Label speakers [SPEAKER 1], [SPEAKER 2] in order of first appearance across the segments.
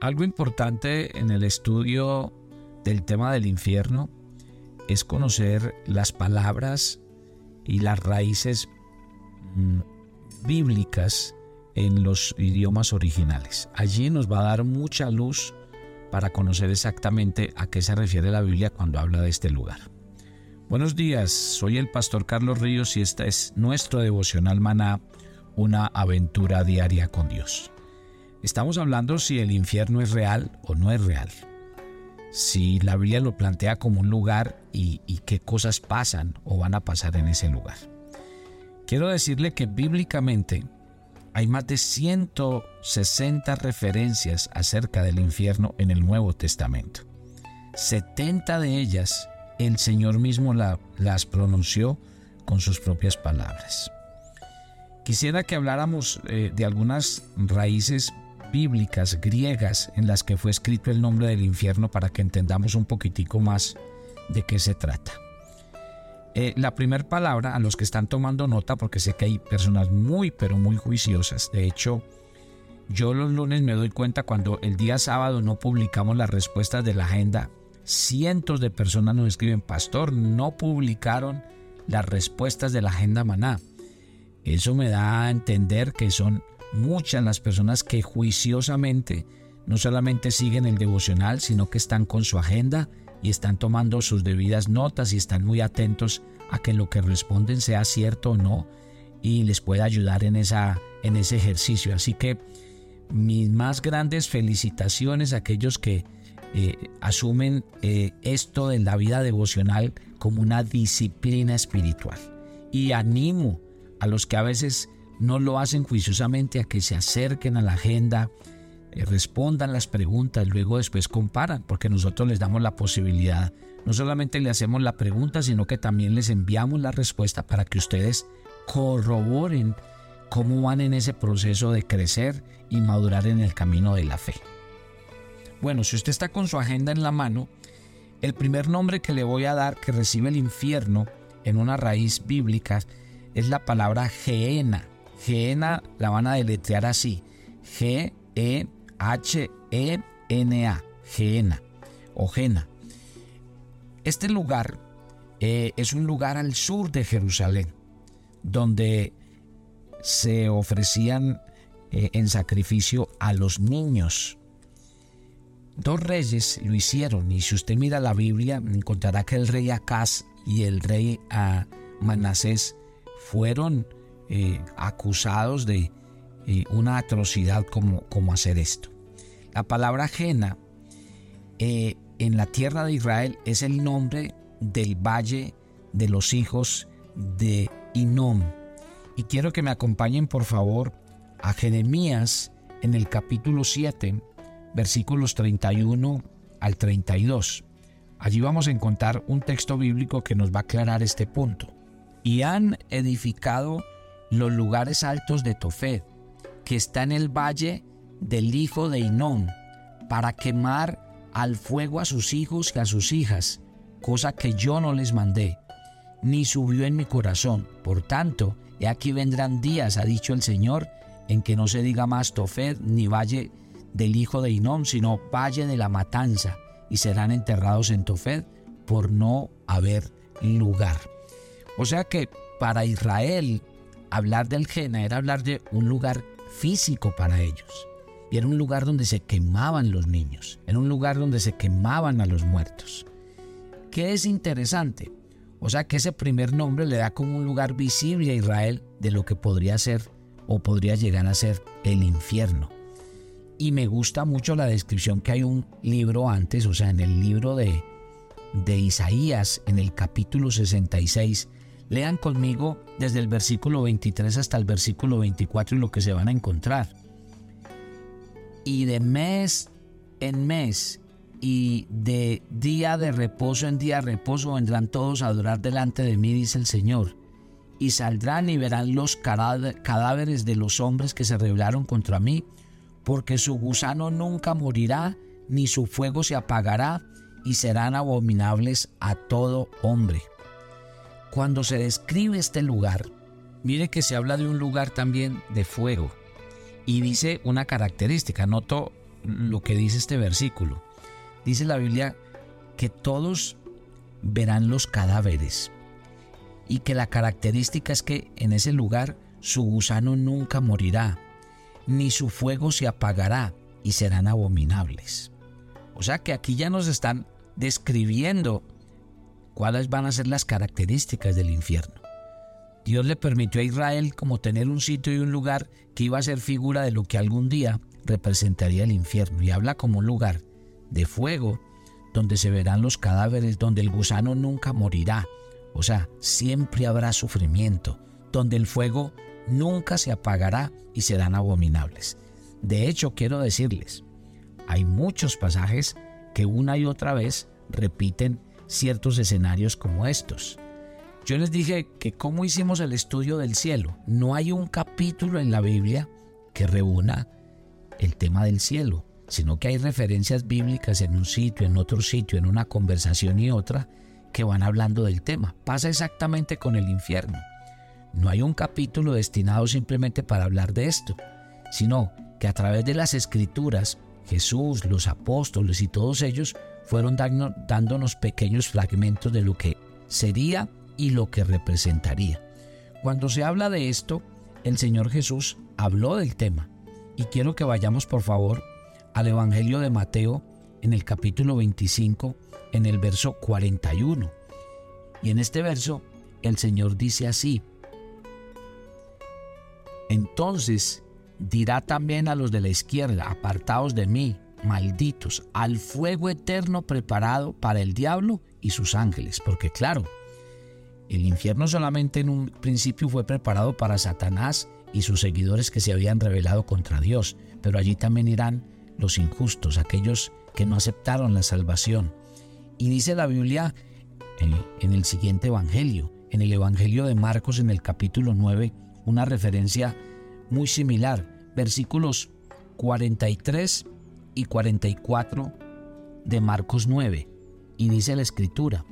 [SPEAKER 1] Algo importante en el estudio del tema del infierno es conocer las palabras y las raíces mm, bíblicas en los idiomas originales. Allí nos va a dar mucha luz para conocer exactamente a qué se refiere la Biblia cuando habla de este lugar. Buenos días, soy el pastor Carlos Ríos y esta es nuestro devocional maná, una aventura diaria con Dios. Estamos hablando si el infierno es real o no es real. Si la Biblia lo plantea como un lugar y, qué cosas pasan o van a pasar en ese lugar. Quiero decirle que bíblicamente hay más de 160 referencias acerca del infierno en el Nuevo Testamento. 70 de ellas el Señor mismo las pronunció con sus propias palabras. Quisiera que habláramos eh, de algunas raíces bíblicas griegas en las que fue escrito el nombre del infierno para que entendamos un poquitico más de qué se trata. Eh, la primera palabra, a los que están tomando nota, porque sé que hay personas muy, pero muy juiciosas. De hecho, yo los lunes me doy cuenta cuando el día sábado no publicamos las respuestas de la agenda. Cientos de personas nos escriben, pastor, no publicaron las respuestas de la agenda maná. Eso me da a entender que son muchas las personas que juiciosamente no solamente siguen el devocional, sino que están con su agenda y están tomando sus debidas notas y están muy atentos a que lo que responden sea cierto o no y les pueda ayudar en, esa, en ese ejercicio. Así que mis más grandes felicitaciones a aquellos que eh, asumen eh, esto de la vida devocional como una disciplina espiritual. Y animo a los que a veces no lo hacen juiciosamente a que se acerquen a la agenda, eh, respondan las preguntas, luego después comparan, porque nosotros les damos la posibilidad, no solamente le hacemos la pregunta, sino que también les enviamos la respuesta para que ustedes corroboren cómo van en ese proceso de crecer y madurar en el camino de la fe. Bueno, si usted está con su agenda en la mano, el primer nombre que le voy a dar que recibe el infierno en una raíz bíblica es la palabra Geena. Geena la van a deletrear así. G-E-H-E-N-A. Geena o Gena. Este lugar eh, es un lugar al sur de Jerusalén, donde se ofrecían eh, en sacrificio a los niños. Dos reyes lo hicieron y si usted mira la Biblia encontrará que el rey Acaz y el rey ah, Manasés fueron eh, acusados de eh, una atrocidad como, como, hacer esto. La palabra ajena eh, en la tierra de Israel es el nombre del valle de los hijos de Inom. Y quiero que me acompañen por favor a Jeremías en el capítulo 7, versículos 31 al 32. Allí vamos a encontrar un texto bíblico que nos va a aclarar este punto. Y han edificado los lugares altos de Tofet, que está en el valle del hijo de Inón, para quemar al fuego a sus hijos y a sus hijas, cosa que yo no les mandé, ni subió en mi corazón. Por tanto, he aquí vendrán días, ha dicho el Señor, en que no se diga más Tofet ni valle del hijo de Inón, sino valle de la matanza, y serán enterrados en Tofet por no haber lugar. O sea que para Israel hablar del Jena era hablar de un lugar físico para ellos. Y era un lugar donde se quemaban los niños, era un lugar donde se quemaban a los muertos. ¿Qué es interesante? O sea que ese primer nombre le da como un lugar visible a Israel de lo que podría ser o podría llegar a ser el infierno. Y me gusta mucho la descripción que hay un libro antes, o sea, en el libro de, de Isaías, en el capítulo 66, Lean conmigo desde el versículo 23 hasta el versículo 24 y lo que se van a encontrar. Y de mes en mes y de día de reposo en día de reposo vendrán todos a adorar delante de mí, dice el Señor. Y saldrán y verán los cadáveres de los hombres que se rebelaron contra mí, porque su gusano nunca morirá, ni su fuego se apagará, y serán abominables a todo hombre. Cuando se describe este lugar, mire que se habla de un lugar también de fuego. Y dice una característica, noto lo que dice este versículo. Dice la Biblia que todos verán los cadáveres y que la característica es que en ese lugar su gusano nunca morirá, ni su fuego se apagará y serán abominables. O sea que aquí ya nos están describiendo cuáles van a ser las características del infierno. Dios le permitió a Israel como tener un sitio y un lugar que iba a ser figura de lo que algún día representaría el infierno y habla como un lugar de fuego donde se verán los cadáveres, donde el gusano nunca morirá, o sea, siempre habrá sufrimiento, donde el fuego nunca se apagará y serán abominables. De hecho, quiero decirles, hay muchos pasajes que una y otra vez repiten ciertos escenarios como estos. Yo les dije que cómo hicimos el estudio del cielo. No hay un capítulo en la Biblia que reúna el tema del cielo, sino que hay referencias bíblicas en un sitio, en otro sitio, en una conversación y otra, que van hablando del tema. Pasa exactamente con el infierno. No hay un capítulo destinado simplemente para hablar de esto, sino que a través de las escrituras, Jesús, los apóstoles y todos ellos fueron dándonos pequeños fragmentos de lo que sería y lo que representaría. Cuando se habla de esto, el Señor Jesús habló del tema. Y quiero que vayamos por favor al Evangelio de Mateo en el capítulo 25, en el verso 41. Y en este verso el Señor dice así, entonces dirá también a los de la izquierda, apartaos de mí, malditos, al fuego eterno preparado para el diablo y sus ángeles, porque claro, el infierno solamente en un principio fue preparado para Satanás y sus seguidores que se habían rebelado contra Dios, pero allí también irán los injustos, aquellos que no aceptaron la salvación. Y dice la Biblia en, eh, en el siguiente Evangelio, en el Evangelio de Marcos en el capítulo 9, una referencia muy similar, versículos 43 y 44 de Marcos 9. Y dice la escritura,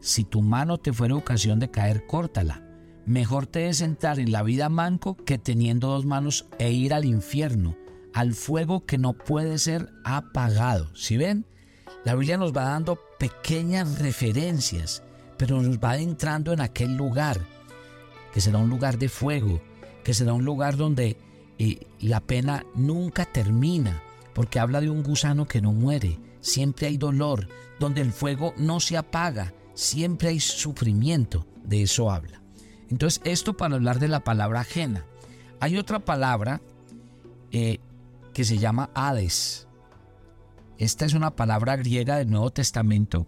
[SPEAKER 1] si tu mano te fuera ocasión de caer, córtala. Mejor te es entrar en la vida manco que teniendo dos manos e ir al infierno, al fuego que no puede ser apagado. Si ven? La Biblia nos va dando pequeñas referencias, pero nos va entrando en aquel lugar, que será un lugar de fuego, que será un lugar donde eh, la pena nunca termina, porque habla de un gusano que no muere, siempre hay dolor, donde el fuego no se apaga, siempre hay sufrimiento, de eso habla. Entonces, esto para hablar de la palabra ajena. Hay otra palabra eh, que se llama Hades. Esta es una palabra griega del Nuevo Testamento.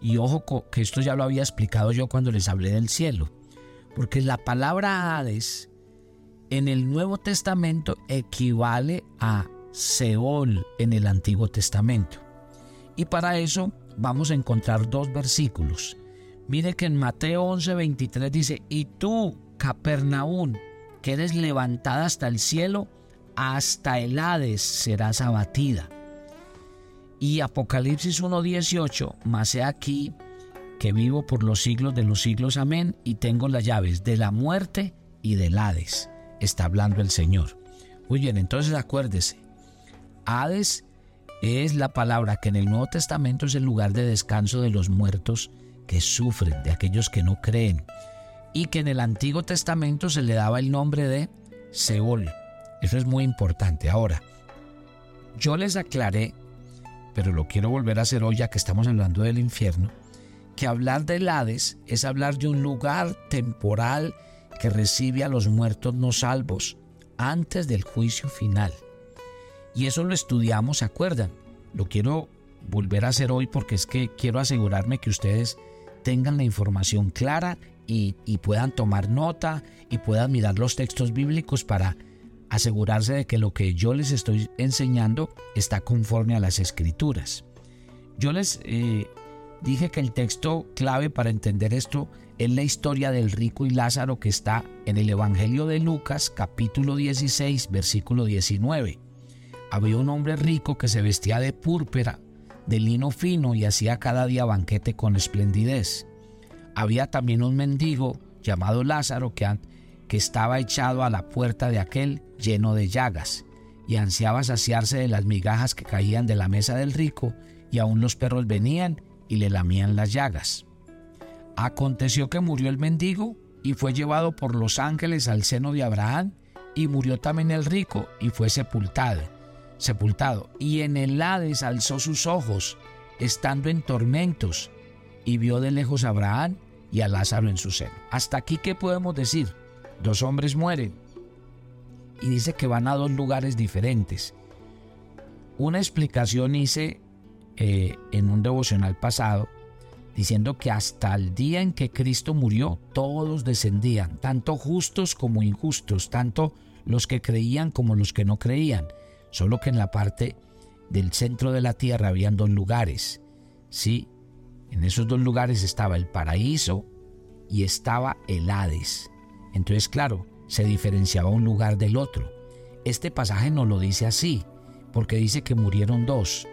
[SPEAKER 1] Y ojo que esto ya lo había explicado yo cuando les hablé del cielo. Porque la palabra Hades en el Nuevo Testamento equivale a Seol en el Antiguo Testamento. Y para eso vamos a encontrar dos versículos. Mire que en Mateo 11:23 dice, y tú, Capernaún, que eres levantada hasta el cielo, hasta el Hades serás abatida. Y Apocalipsis 1:18, más he aquí que vivo por los siglos de los siglos, amén, y tengo las llaves de la muerte y del Hades. Está hablando el Señor. Muy bien, entonces acuérdese, Hades es la palabra que en el Nuevo Testamento es el lugar de descanso de los muertos que sufren, de aquellos que no creen, y que en el Antiguo Testamento se le daba el nombre de Seol. Eso es muy importante. Ahora, yo les aclaré, pero lo quiero volver a hacer hoy ya que estamos hablando del infierno, que hablar del Hades es hablar de un lugar temporal que recibe a los muertos no salvos antes del juicio final. Y eso lo estudiamos, ¿se acuerdan? Lo quiero volver a hacer hoy porque es que quiero asegurarme que ustedes tengan la información clara y, puedan tomar nota y puedan mirar los textos bíblicos para asegurarse de que lo que yo les estoy enseñando está conforme a las escrituras. Yo les eh, dije que el texto clave para entender esto es la historia del rico y Lázaro que está en el Evangelio de Lucas capítulo 16 versículo 19. Había un hombre rico que se vestía de púrpura, de lino fino y hacía cada día banquete con esplendidez. Había también un mendigo llamado Lázaro que, que estaba echado a la puerta de aquel lleno de llagas y ansiaba saciarse de las migajas que caían de la mesa del rico, y aún los perros venían y le lamían las llagas. Aconteció que murió el mendigo y fue llevado por los ángeles al seno de Abraham, y murió también el rico y fue sepultado, sepultado, y en el Hades alzó sus ojos, estando en tormentos, y vio de lejos a Abraham y a Lázaro en su seno. Hasta aquí, ¿qué podemos decir? Dos hombres mueren, y dice que van a dos lugares diferentes. Una explicación hice eh, en un devocional pasado, diciendo que hasta el día en que Cristo murió, todos descendían, tanto justos como injustos, tanto los que creían como los que no creían, solo que en la parte del centro de la tierra habían dos lugares. Sí, en esos dos lugares estaba el paraíso y estaba el Hades. Entonces, claro, se diferenciaba un lugar del otro. Este pasaje no lo dice así, porque dice que murieron dos.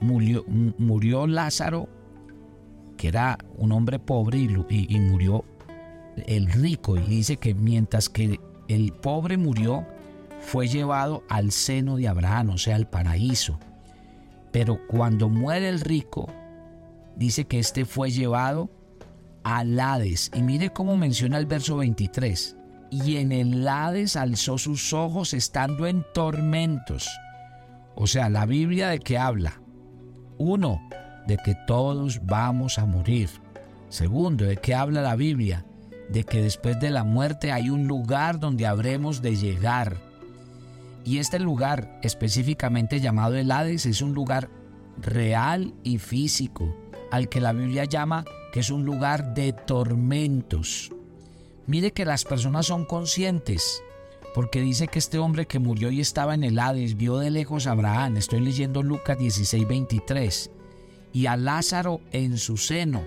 [SPEAKER 1] Murió, murió Lázaro que era un hombre pobre y, murió el rico. Y dice que mientras que el pobre murió, fue llevado al seno de Abraham, o sea, al paraíso. Pero cuando muere el rico, dice que éste fue llevado al Hades. Y mire cómo menciona el verso 23. Y en el Hades alzó sus ojos estando en tormentos. O sea, la Biblia de qué habla. Uno, de que todos vamos a morir. Segundo, ¿de qué habla la Biblia? De que después de la muerte hay un lugar donde habremos de llegar. Y este lugar, específicamente llamado el Hades, es un lugar real y físico, al que la Biblia llama que es un lugar de tormentos. Mire que las personas son conscientes, porque dice que este hombre que murió y estaba en el Hades vio de lejos a Abraham. Estoy leyendo Lucas 16, 23 y a Lázaro en su seno.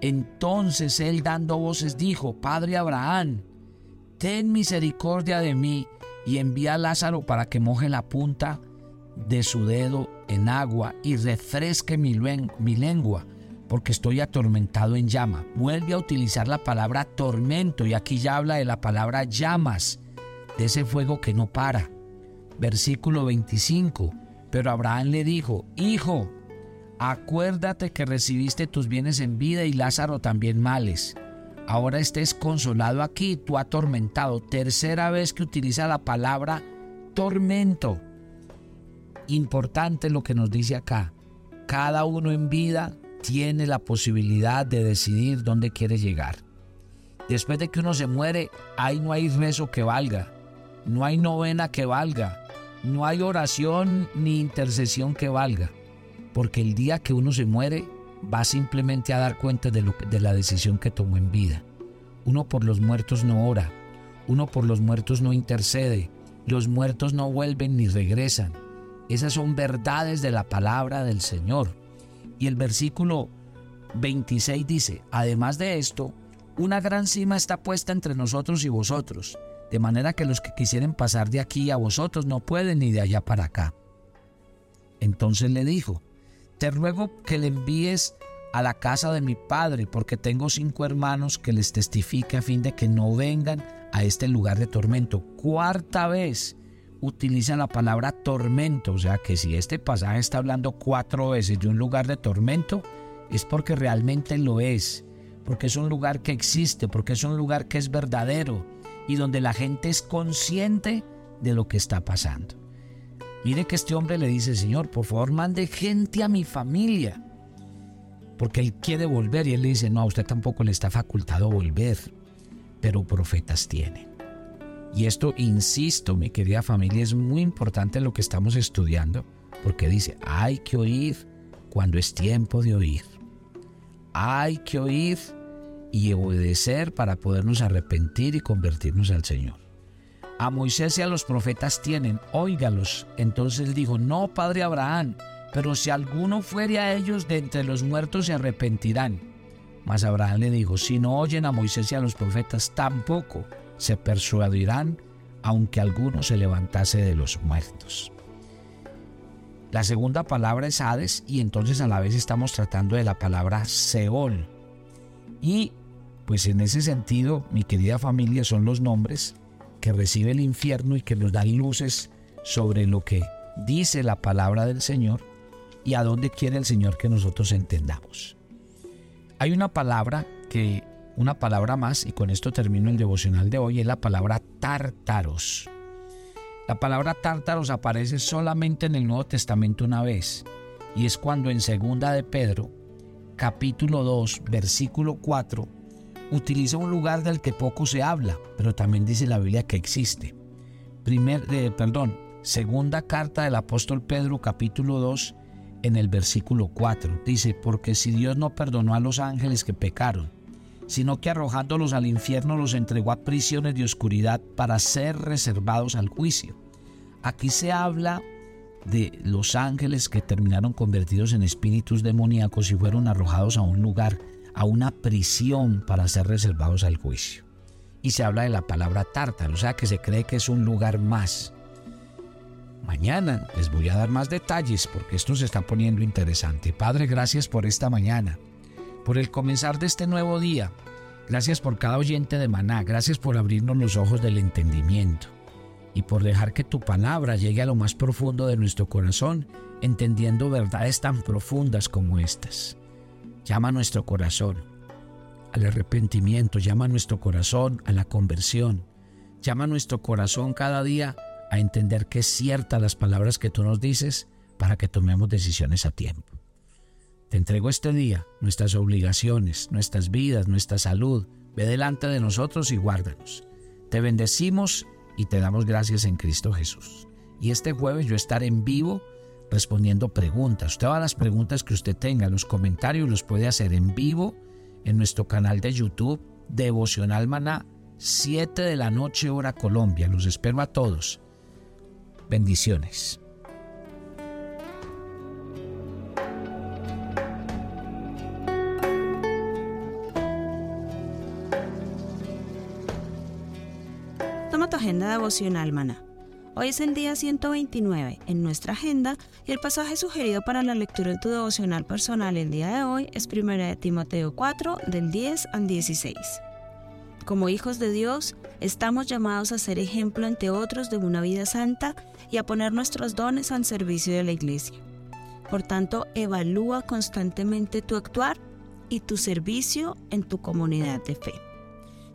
[SPEAKER 1] Entonces él dando voces dijo, Padre Abraham, ten misericordia de mí y envía a Lázaro para que moje la punta de su dedo en agua y refresque mi, mi lengua, porque estoy atormentado en llama. Vuelve a utilizar la palabra tormento y aquí ya habla de la palabra llamas, de ese fuego que no para. Versículo 25. Pero Abraham le dijo, Hijo, Acuérdate que recibiste tus bienes en vida y Lázaro también males. Ahora estés consolado aquí, tú atormentado. Tercera vez que utiliza la palabra tormento. Importante lo que nos dice acá. Cada uno en vida tiene la posibilidad de decidir dónde quiere llegar. Después de que uno se muere, ahí no hay rezo que valga, no hay novena que valga, no hay oración ni intercesión que valga porque el día que uno se muere va simplemente a dar cuenta de, de la decisión que tomó en vida. Uno por los muertos no ora, uno por los muertos no intercede, los muertos no vuelven ni regresan. Esas son verdades de la palabra del Señor. Y el versículo 26 dice, además de esto, una gran cima está puesta entre nosotros y vosotros, de manera que los que quisieren pasar de aquí a vosotros no pueden ni de allá para acá. Entonces le dijo, te ruego que le envíes a la casa de mi padre, porque tengo cinco hermanos que les testifique a fin de que no vengan a este lugar de tormento. Cuarta vez utiliza la palabra tormento, o sea que si este pasaje está hablando cuatro veces de un lugar de tormento, es porque realmente lo es, porque es un lugar que existe, porque es un lugar que es verdadero y donde la gente es consciente de lo que está pasando. Mire que este hombre le dice, Señor, por favor mande gente a mi familia. Porque él quiere volver y él le dice, no, a usted tampoco le está facultado volver, pero profetas tiene. Y esto, insisto, mi querida familia, es muy importante lo que estamos estudiando, porque dice, hay que oír cuando es tiempo de oír. Hay que oír y obedecer para podernos arrepentir y convertirnos al Señor. A Moisés y a los profetas tienen, óigalos. Entonces dijo, no, padre Abraham, pero si alguno fuere a ellos de entre los muertos se arrepentirán. Mas Abraham le dijo, si no oyen a Moisés y a los profetas, tampoco se persuadirán, aunque alguno se levantase de los muertos. La segunda palabra es Hades y entonces a la vez estamos tratando de la palabra Seol. Y pues en ese sentido, mi querida familia, son los nombres que recibe el infierno y que nos dan luces sobre lo que dice la palabra del Señor y a dónde quiere el Señor que nosotros entendamos. Hay una palabra que, una palabra más, y con esto termino el devocional de hoy, es la palabra tártaros. La palabra tártaros aparece solamente en el Nuevo Testamento una vez, y es cuando en segunda de Pedro, capítulo 2, versículo 4, utiliza un lugar del que poco se habla, pero también dice la Biblia que existe. Primer, perdón, segunda carta del apóstol Pedro, capítulo 2, en el versículo 4. Dice, porque si Dios no perdonó a los ángeles que pecaron, sino que arrojándolos al infierno los entregó a prisiones de oscuridad para ser reservados al juicio. Aquí se habla de los ángeles que terminaron convertidos en espíritus demoníacos y fueron arrojados a un lugar, a una prisión para ser reservados al juicio. Y se habla de la palabra tártaro, o sea que se cree que es un lugar más. Mañana les voy a dar más detalles porque esto se está poniendo interesante. Padre, gracias por esta mañana, por el comenzar de este nuevo día. Gracias por cada oyente de Maná, gracias por abrirnos los ojos del entendimiento y por dejar que tu palabra llegue a lo más profundo de nuestro corazón, entendiendo verdades tan profundas como estas. Llama a nuestro corazón al arrepentimiento, llama a nuestro corazón a la conversión, llama a nuestro corazón cada día a entender que es cierta las palabras que tú nos dices para que tomemos decisiones a tiempo. Te entrego este día nuestras obligaciones, nuestras vidas, nuestra salud. Ve delante de nosotros y guárdanos. Te bendecimos y te damos gracias en Cristo Jesús. Y este jueves yo estaré en vivo respondiendo preguntas. Todas las preguntas que usted tenga, los comentarios los puede hacer en vivo en nuestro canal de YouTube Devocional Maná, 7 de la noche hora Colombia. Los espero a todos. Bendiciones.
[SPEAKER 2] Toma tu agenda devocional, maná. Hoy es el día 129 en nuestra agenda y el pasaje sugerido para la lectura de tu devocional personal el día de hoy es 1 de Timoteo 4 del 10 al 16. Como hijos de Dios, estamos llamados a ser ejemplo ante otros de una vida santa y a poner nuestros dones al servicio de la iglesia. Por tanto, evalúa constantemente tu actuar y tu servicio en tu comunidad de fe.